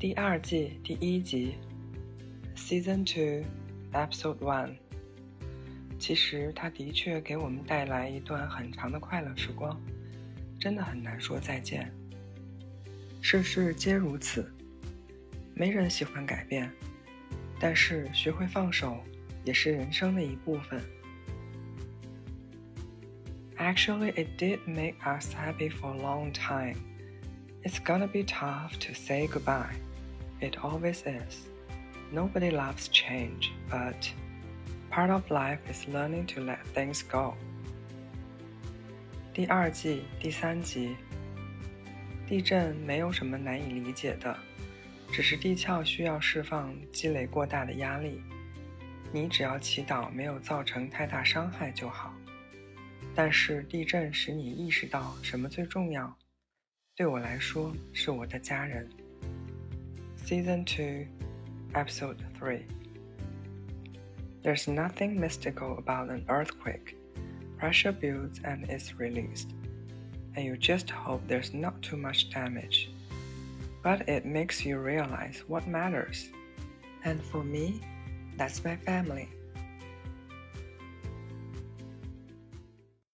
第二季第一集，Season Two, Episode One。其实它的确给我们带来一段很长的快乐时光，真的很难说再见。事事皆如此，没人喜欢改变，但是学会放手也是人生的一部分。Actually, it did make us happy for a long time. It's gonna be tough to say goodbye. It always is. Nobody loves change, but part of life is learning to let things go. 第二季第三集。地震没有什么难以理解的，只是地壳需要释放积累过大的压力。你只要祈祷没有造成太大伤害就好。但是地震使你意识到什么最重要？对我来说，是我的家人。Season 2, Episode 3. There's nothing mystical about an earthquake. Pressure builds and is released, and you just hope there's not too much damage. But it makes you realize what matters. And for me, that's my family.